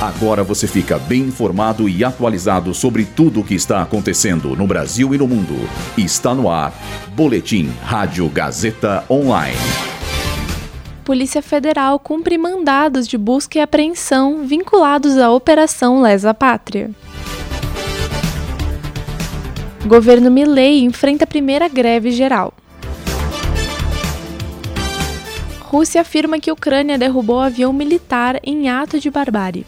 Agora você fica bem informado e atualizado sobre tudo o que está acontecendo no Brasil e no mundo. Está no ar. Boletim Rádio Gazeta Online. Polícia Federal cumpre mandados de busca e apreensão vinculados à Operação Lesa Pátria. Governo Milley enfrenta a primeira greve geral. Rússia afirma que Ucrânia derrubou avião militar em ato de barbárie.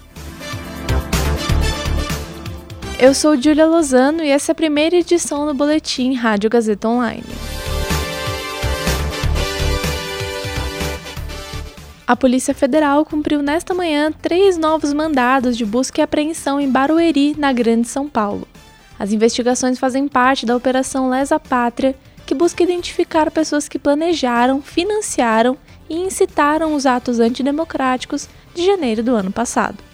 Eu sou Julia Lozano e essa é a primeira edição do Boletim Rádio Gazeta Online. A Polícia Federal cumpriu nesta manhã três novos mandados de busca e apreensão em Barueri, na Grande São Paulo. As investigações fazem parte da Operação Lesa Pátria, que busca identificar pessoas que planejaram, financiaram e incitaram os atos antidemocráticos de janeiro do ano passado.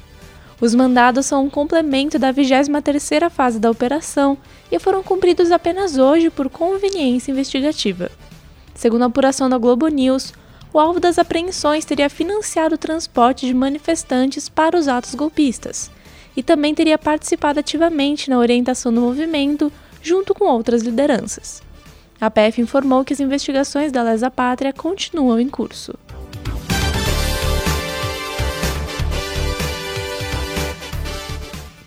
Os mandados são um complemento da 23ª fase da operação e foram cumpridos apenas hoje por conveniência investigativa. Segundo a apuração da Globo News, o alvo das apreensões teria financiado o transporte de manifestantes para os atos golpistas e também teria participado ativamente na orientação do movimento junto com outras lideranças. A PF informou que as investigações da Lesa Pátria continuam em curso.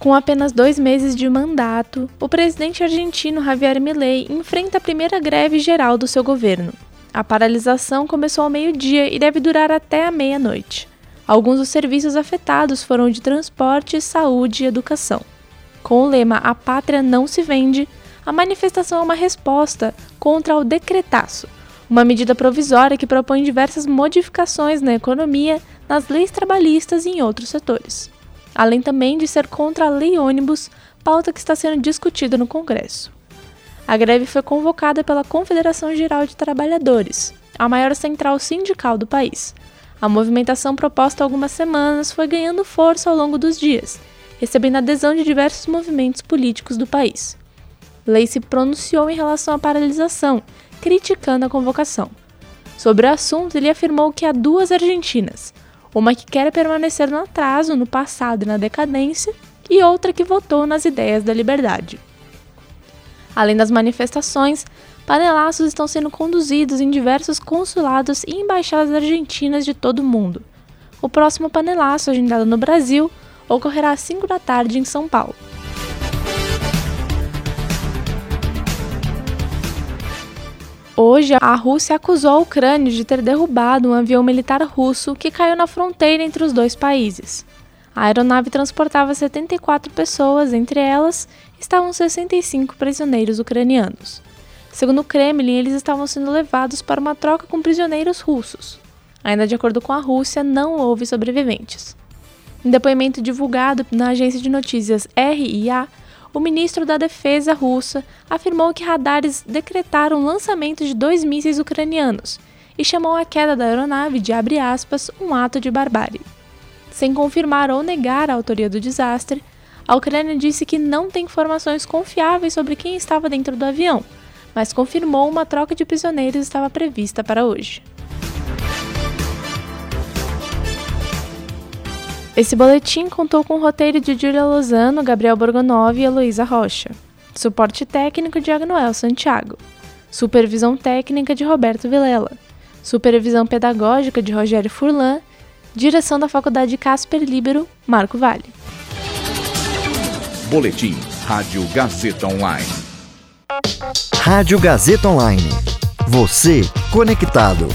Com apenas dois meses de mandato, o presidente argentino Javier Milei enfrenta a primeira greve geral do seu governo. A paralisação começou ao meio-dia e deve durar até a meia-noite. Alguns dos serviços afetados foram de transporte, saúde e educação. Com o lema A Pátria Não Se Vende, a manifestação é uma resposta contra o decretaço, uma medida provisória que propõe diversas modificações na economia, nas leis trabalhistas e em outros setores. Além também de ser contra a lei ônibus, pauta que está sendo discutida no Congresso. A greve foi convocada pela Confederação Geral de Trabalhadores, a maior central sindical do país. A movimentação proposta há algumas semanas foi ganhando força ao longo dos dias, recebendo adesão de diversos movimentos políticos do país. Lei se pronunciou em relação à paralisação, criticando a convocação. Sobre o assunto, ele afirmou que há duas Argentinas, uma que quer permanecer no atraso, no passado e na decadência, e outra que votou nas ideias da liberdade. Além das manifestações, panelaços estão sendo conduzidos em diversos consulados e embaixadas argentinas de todo o mundo. O próximo panelaço, agendado no Brasil, ocorrerá às 5 da tarde em São Paulo. Hoje, a Rússia acusou a Ucrânia de ter derrubado um avião militar russo que caiu na fronteira entre os dois países. A aeronave transportava 74 pessoas, entre elas estavam 65 prisioneiros ucranianos. Segundo o Kremlin, eles estavam sendo levados para uma troca com prisioneiros russos. Ainda de acordo com a Rússia, não houve sobreviventes. Em depoimento divulgado na agência de notícias RIA, o ministro da Defesa russa afirmou que radares decretaram o lançamento de dois mísseis ucranianos e chamou a queda da aeronave de aspas, um ato de barbárie. Sem confirmar ou negar a autoria do desastre, a Ucrânia disse que não tem informações confiáveis sobre quem estava dentro do avião, mas confirmou uma troca de prisioneiros estava prevista para hoje. Esse boletim contou com o roteiro de Julia Lozano, Gabriel Borgonov e Heloísa Rocha. Suporte técnico de Agnoel Santiago. Supervisão técnica de Roberto Vilela. Supervisão pedagógica de Rogério Furlan. Direção da Faculdade Casper Libero, Marco Vale. Boletim Rádio Gazeta Online. Rádio Gazeta Online. Você conectado.